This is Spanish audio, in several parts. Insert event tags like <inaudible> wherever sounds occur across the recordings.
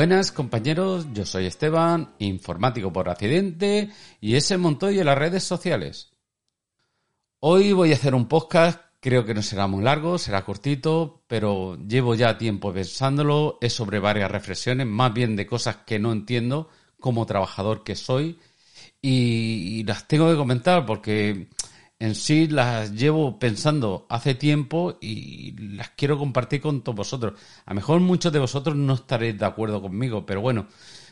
Buenas compañeros, yo soy Esteban, informático por accidente y ese Montoya en las redes sociales. Hoy voy a hacer un podcast, creo que no será muy largo, será cortito, pero llevo ya tiempo pensándolo, es sobre varias reflexiones, más bien de cosas que no entiendo como trabajador que soy y, las tengo que comentar porque en sí las llevo pensando hace tiempo y las quiero compartir con todos vosotros. A lo mejor muchos de vosotros no estaréis de acuerdo conmigo, pero bueno,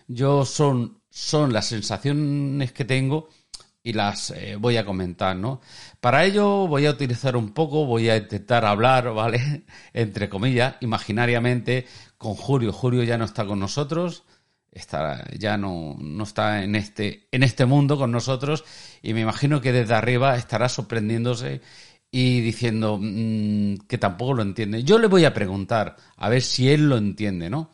yo son, son las sensaciones que tengo y las eh, voy a comentar, ¿no? Para ello voy a utilizar un poco, voy a intentar hablar, <laughs> ¿vale? Entre comillas, imaginariamente con Julio. Julio ya no está con nosotros, está, ya no, no está en este, en este mundo con nosotros y me imagino que desde arriba estará sorprendiéndose y diciendo mm, que tampoco lo entiende. Yo le voy a preguntar a ver si él lo entiende, ¿no?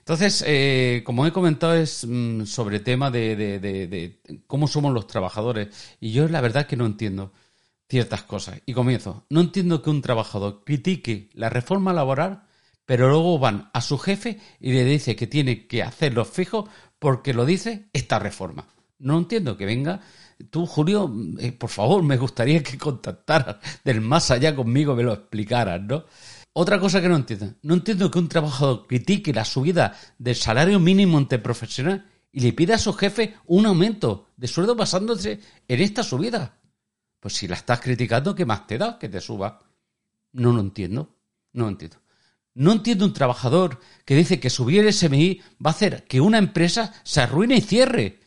Entonces, eh, como he comentado, es mm, sobre tema de, de, de, de, cómo somos los trabajadores. Y yo la verdad que no entiendo ciertas cosas. Y comienzo. No entiendo que un trabajador critique la reforma laboral pero luego van a su jefe y le dice que tiene que hacer los fijos porque lo dice esta reforma. No entiendo que venga. Tú, Julio, eh, por favor, me gustaría que contactaras del más allá conmigo, me lo explicaras, ¿no? Otra cosa que no entiendo. No entiendo que un trabajador critique la subida del salario mínimo interprofesional y le pida a su jefe un aumento de sueldo basándose en esta subida. Pues si la estás criticando, ¿qué más te da que te suba? No lo entiendo. No lo entiendo. No entiendo un trabajador que dice que subir el SMI va a hacer que una empresa se arruine y cierre,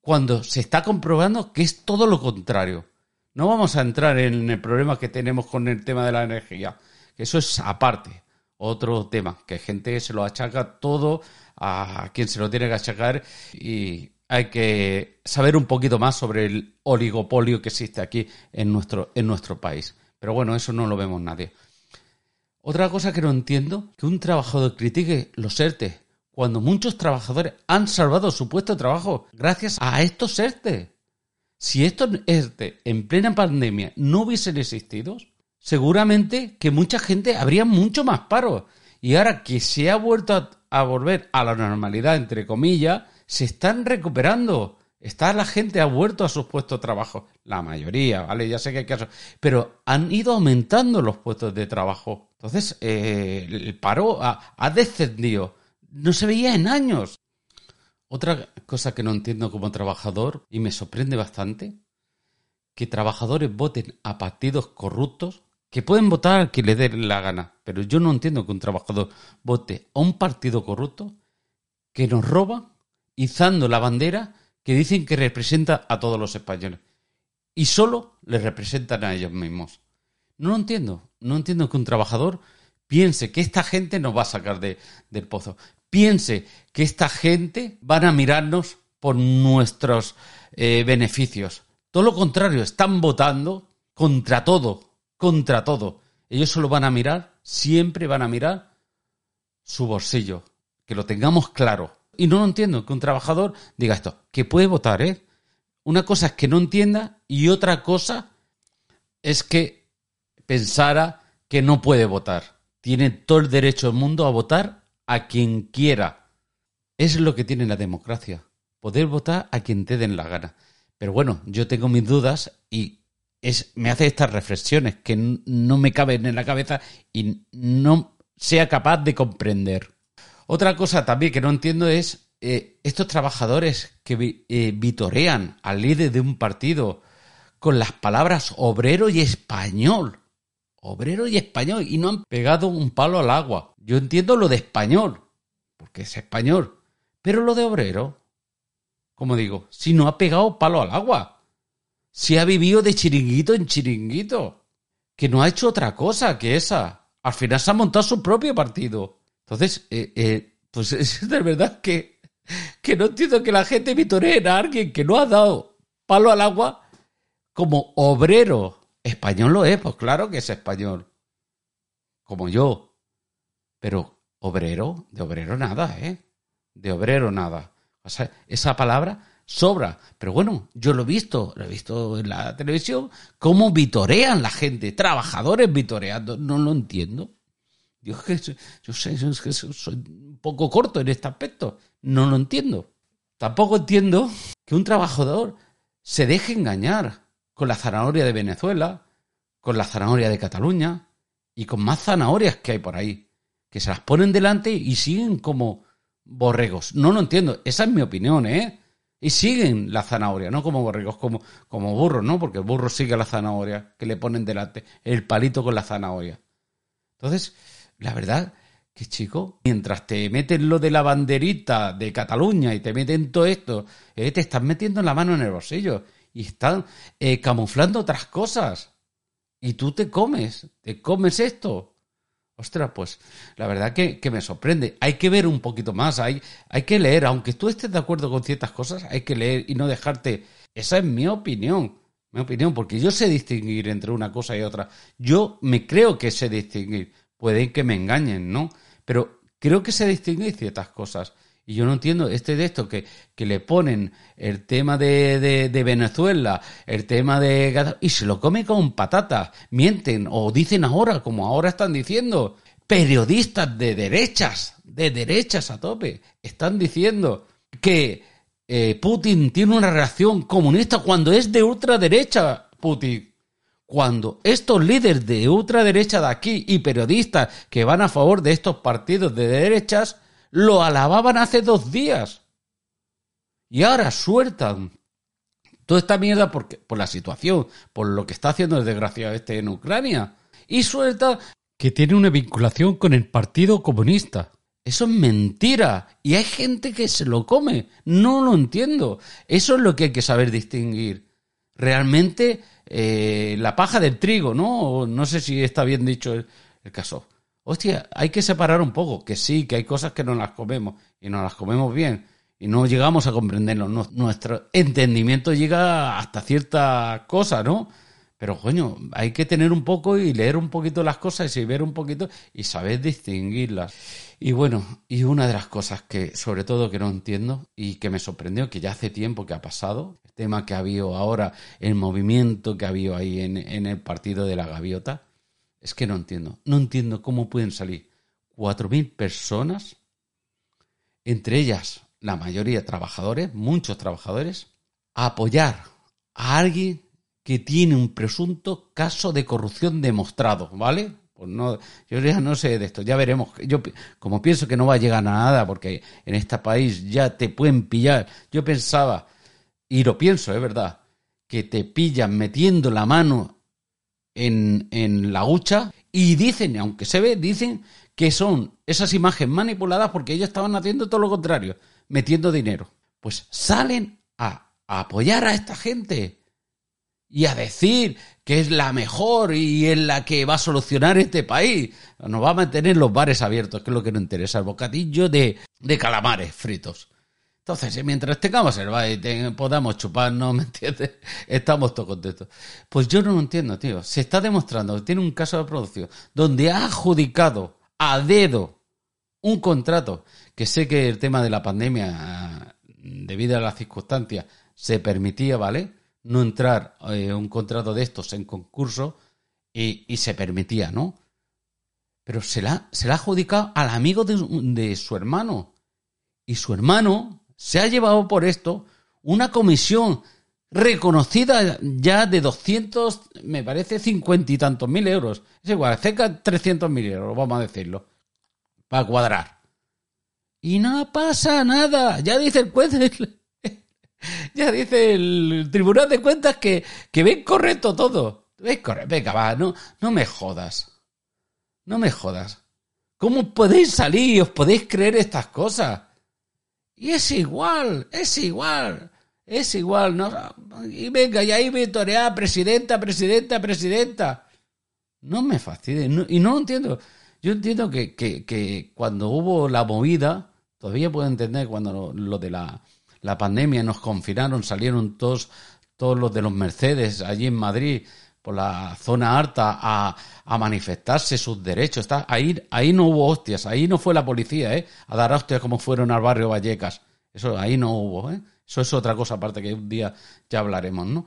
cuando se está comprobando que es todo lo contrario. No vamos a entrar en el problema que tenemos con el tema de la energía, que eso es aparte, otro tema, que gente se lo achaca todo a quien se lo tiene que achacar y hay que saber un poquito más sobre el oligopolio que existe aquí en nuestro, en nuestro país. Pero bueno, eso no lo vemos nadie. Otra cosa que no entiendo, que un trabajador critique los ERTE, cuando muchos trabajadores han salvado su puesto de trabajo gracias a estos ERTE. Si estos ERTE en plena pandemia no hubiesen existido, seguramente que mucha gente habría mucho más paro. Y ahora que se ha vuelto a, a volver a la normalidad, entre comillas, se están recuperando. Está la gente ha vuelto a sus puestos de trabajo. La mayoría, ¿vale? Ya sé que hay casos. Pero han ido aumentando los puestos de trabajo. Entonces, eh, el paro ha, ha, descendido. No se veía en años. Otra cosa que no entiendo como trabajador, y me sorprende bastante, que trabajadores voten a partidos corruptos, que pueden votar al que le dé la gana. Pero yo no entiendo que un trabajador vote a un partido corrupto que nos roba izando la bandera que dicen que representa a todos los españoles y solo les representan a ellos mismos. No lo entiendo. No entiendo que un trabajador piense que esta gente nos va a sacar de, del pozo. Piense que esta gente van a mirarnos por nuestros eh, beneficios. Todo lo contrario, están votando contra todo, contra todo. Ellos solo van a mirar, siempre van a mirar su bolsillo. Que lo tengamos claro. Y no lo entiendo, que un trabajador diga esto, que puede votar, ¿eh? Una cosa es que no entienda y otra cosa es que pensara que no puede votar. Tiene todo el derecho del mundo a votar a quien quiera. Es lo que tiene la democracia. Poder votar a quien te den la gana. Pero bueno, yo tengo mis dudas y es, me hace estas reflexiones que no me caben en la cabeza y no sea capaz de comprender. Otra cosa también que no entiendo es eh, estos trabajadores que eh, vitorean al líder de un partido con las palabras obrero y español. Obrero y español. Y no han pegado un palo al agua. Yo entiendo lo de español, porque es español. Pero lo de obrero, como digo, si no ha pegado palo al agua si ha vivido de chiringuito en chiringuito, que no ha hecho otra cosa que esa. Al final se ha montado su propio partido. Entonces, eh, eh, pues <laughs> es de verdad que, que no entiendo que la gente vitoree a alguien que no ha dado palo al agua como obrero. Español lo es, pues claro que es español. Como yo. Pero obrero, de obrero nada, ¿eh? De obrero nada. O sea, esa palabra sobra. Pero bueno, yo lo he visto, lo he visto en la televisión, cómo vitorean la gente, trabajadores vitoreando, no lo entiendo. Yo, yo sé, yo soy un poco corto en este aspecto, no lo entiendo. Tampoco entiendo que un trabajador se deje engañar con la zanahoria de Venezuela, con la zanahoria de Cataluña y con más zanahorias que hay por ahí, que se las ponen delante y siguen como borregos. No lo entiendo, esa es mi opinión, ¿eh? y siguen la zanahoria, no como borregos, como, como burros, ¿no? Porque el burro sigue la zanahoria que le ponen delante, el palito con la zanahoria. Entonces, la verdad que chico, mientras te meten lo de la banderita de Cataluña y te meten todo esto, eh, te están metiendo la mano en el bolsillo y están eh, camuflando otras cosas. Y tú te comes, te comes esto. Ostras, pues la verdad que, me sorprende. Hay que ver un poquito más, hay, hay que leer, aunque tú estés de acuerdo con ciertas cosas, hay que leer y no dejarte. Esa es mi opinión, mi opinión, porque yo sé distinguir entre una cosa y otra. Yo me creo que sé distinguir. Pueden que me engañen, ¿no? Pero creo que sé distinguir ciertas cosas. Y yo no entiendo este de esto que, que le ponen el tema de, de, de, Venezuela, el tema de... y se lo come con patatas. Mienten o dicen ahora, como ahora están diciendo, periodistas de derechas, de derechas a tope, están diciendo que eh, Putin tiene una reacción comunista cuando es de ultraderecha, Putin. Cuando estos líderes de ultraderecha de aquí y periodistas que van a favor de estos partidos de derechas lo alababan hace dos días. Y ahora sueltan toda esta mierda porque, por la situación, por lo que está haciendo el desgraciado este en Ucrania. Y suelta que tiene una vinculación con el Partido Comunista. Eso es mentira. Y hay gente que se lo come. No lo entiendo. Eso es lo que hay que saber distinguir. Realmente eh, la paja del trigo, ¿no? No sé si está bien dicho el caso hostia, hay que separar un poco, que sí, que hay cosas que no las comemos y no las comemos bien y no llegamos a comprenderlo. nuestro entendimiento llega hasta cierta cosa, ¿no? Pero, coño, hay que tener un poco y leer un poquito las cosas y ver un poquito y saber distinguirlas. Y bueno, y una de las cosas que, sobre todo, que no entiendo y que me sorprendió, que ya hace tiempo que ha pasado, el tema que ha habido ahora, el movimiento que ha habido ahí en, en el partido de la gaviota, es que no entiendo. No entiendo cómo pueden salir 4.000 personas, entre ellas la mayoría trabajadores, muchos trabajadores, a apoyar a alguien que tiene un presunto caso de corrupción demostrado, ¿vale? No, yo ya no sé de esto, ya veremos. Yo como pienso que no va a llegar a nada, porque en este país ya te pueden pillar. Yo pensaba, y lo pienso, es verdad, que te pillan metiendo la mano en, en la hucha y dicen, aunque se ve, dicen que son esas imágenes manipuladas porque ellos estaban haciendo todo lo contrario, metiendo dinero. Pues salen a, apoyar a esta gente y a decir que es la mejor y es la que va a solucionar este país. Nos va a mantener los bares abiertos, que es lo que nos interesa, el bocadillo de, de calamares fritos. Entonces, mientras tengamos el baile, podamos chuparnos, <laughs> ¿me entiendes? Estamos todos contentos. Pues yo no lo entiendo, tío. Se está demostrando tiene un caso de producción donde ha adjudicado a dedo un contrato, que sé que el tema de la pandemia, debido a las circunstancias, se permitía, ¿vale? No entrar eh, un contrato de estos en concurso y, se permitía, ¿no? Pero se la, se la ha adjudicado al amigo de, de su hermano y su hermano se ha llevado por esto una comisión reconocida ya de 200, me parece, cincuenta y tantos mil euros. Es igual, cerca de 300 mil euros, vamos a decirlo, para cuadrar. Y no pasa nada, ya dice el juez, <laughs> <laughs> ya dice el Tribunal de Cuentas que, que ven correcto todo. Ven correcto, venga, va, no, no me jodas. No me jodas. ¿Cómo podéis salir y os podéis creer estas cosas? Y es igual, es igual. Es igual, ¿no? Y venga, y ahí victoria, presidenta, presidenta, presidenta. No me fastidie. y no entiendo. Yo entiendo que, que, cuando hubo la movida, todavía puedo entender cuando lo, de la, la, pandemia nos confinaron, salieron todos, todos los de los Mercedes allí en Madrid, por la zona alta, a, a manifestarse sus derechos. Está, ahí, ahí no hubo hostias, ahí no fue la policía, ¿eh? A dar hostias como fueron al barrio Vallecas. Eso ahí no hubo, ¿eh? Eso es otra cosa aparte que un día ya hablaremos, ¿no?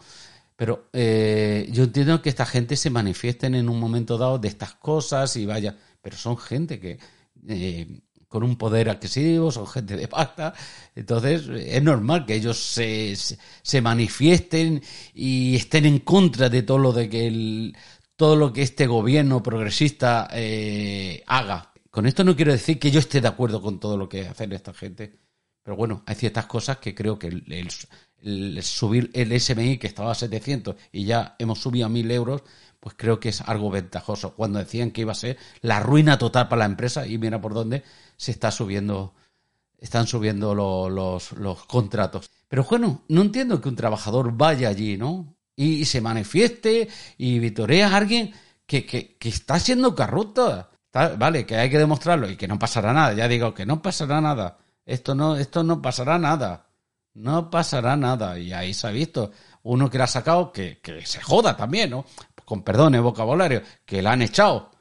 Pero eh, yo entiendo que esta gente se manifiesten en un momento dado de estas cosas y vaya, pero son gente que eh, con un poder adquisitivo, son gente de pasta, entonces es normal que ellos se, se, manifiesten y estén en contra de todo lo de que el, todo lo que este gobierno progresista eh, haga. Con esto no quiero decir que yo esté de acuerdo con todo lo que hacen esta gente, pero bueno, hay ciertas cosas que creo que el, subir el SMI, que estaba a 700 y ya hemos subido a 1000 euros, pues creo que es algo ventajoso. Cuando decían que iba a ser la ruina total para la empresa, y mira por dónde se está subiendo, están subiendo los, los contratos. Pero bueno, no entiendo que un trabajador vaya allí, ¿no? Y, se manifieste y vitorea a alguien que, que, que está siendo corrupto. vale, que hay que demostrarlo y que no pasará nada. Ya digo que no pasará nada esto no, esto no pasará nada. No pasará nada. Y ahí se ha visto. Uno que la ha sacado, que, que se joda también, ¿no? Con perdón el vocabulario, que la han echado.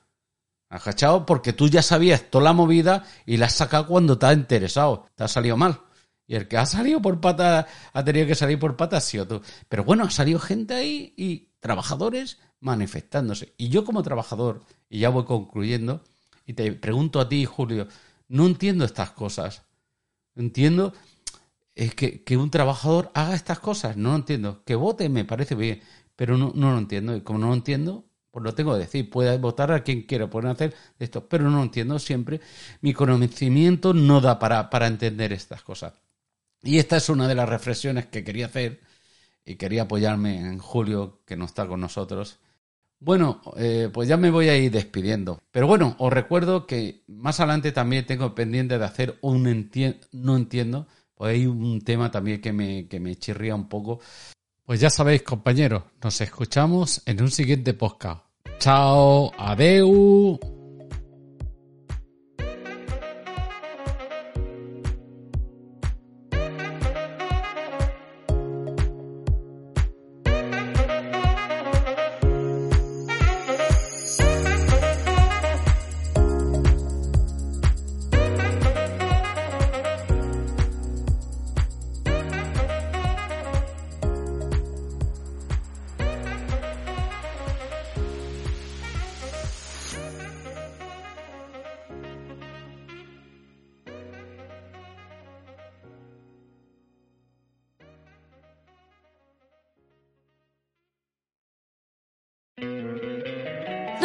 Han echado porque tú ya sabías toda la movida y la has sacado cuando te ha interesado. Te ha salido mal. Y el que ha salido por pata, ha tenido que salir por pata, ha sido tú. Pero bueno, ha salido gente ahí y trabajadores manifestándose. Y yo como trabajador, y ya voy concluyendo, y te pregunto a ti, Julio, no entiendo estas cosas. Entiendo es que, que, un trabajador haga estas cosas. No lo entiendo. Que vote me parece bien, pero no, no lo entiendo. Y como no lo entiendo, pues lo tengo que decir. Puede votar a quien quiera, pueden hacer esto, pero no lo entiendo siempre. Mi conocimiento no da para, para entender estas cosas. Y esta es una de las reflexiones que quería hacer y quería apoyarme en Julio, que no está con nosotros. Bueno, eh, pues ya me voy a ir despidiendo. Pero bueno, os recuerdo que más adelante también tengo pendiente de hacer un no entiendo. Pues hay un tema también que me, que me chirría un poco. Pues ya sabéis, compañeros, nos escuchamos en un siguiente podcast. Chao, adeu.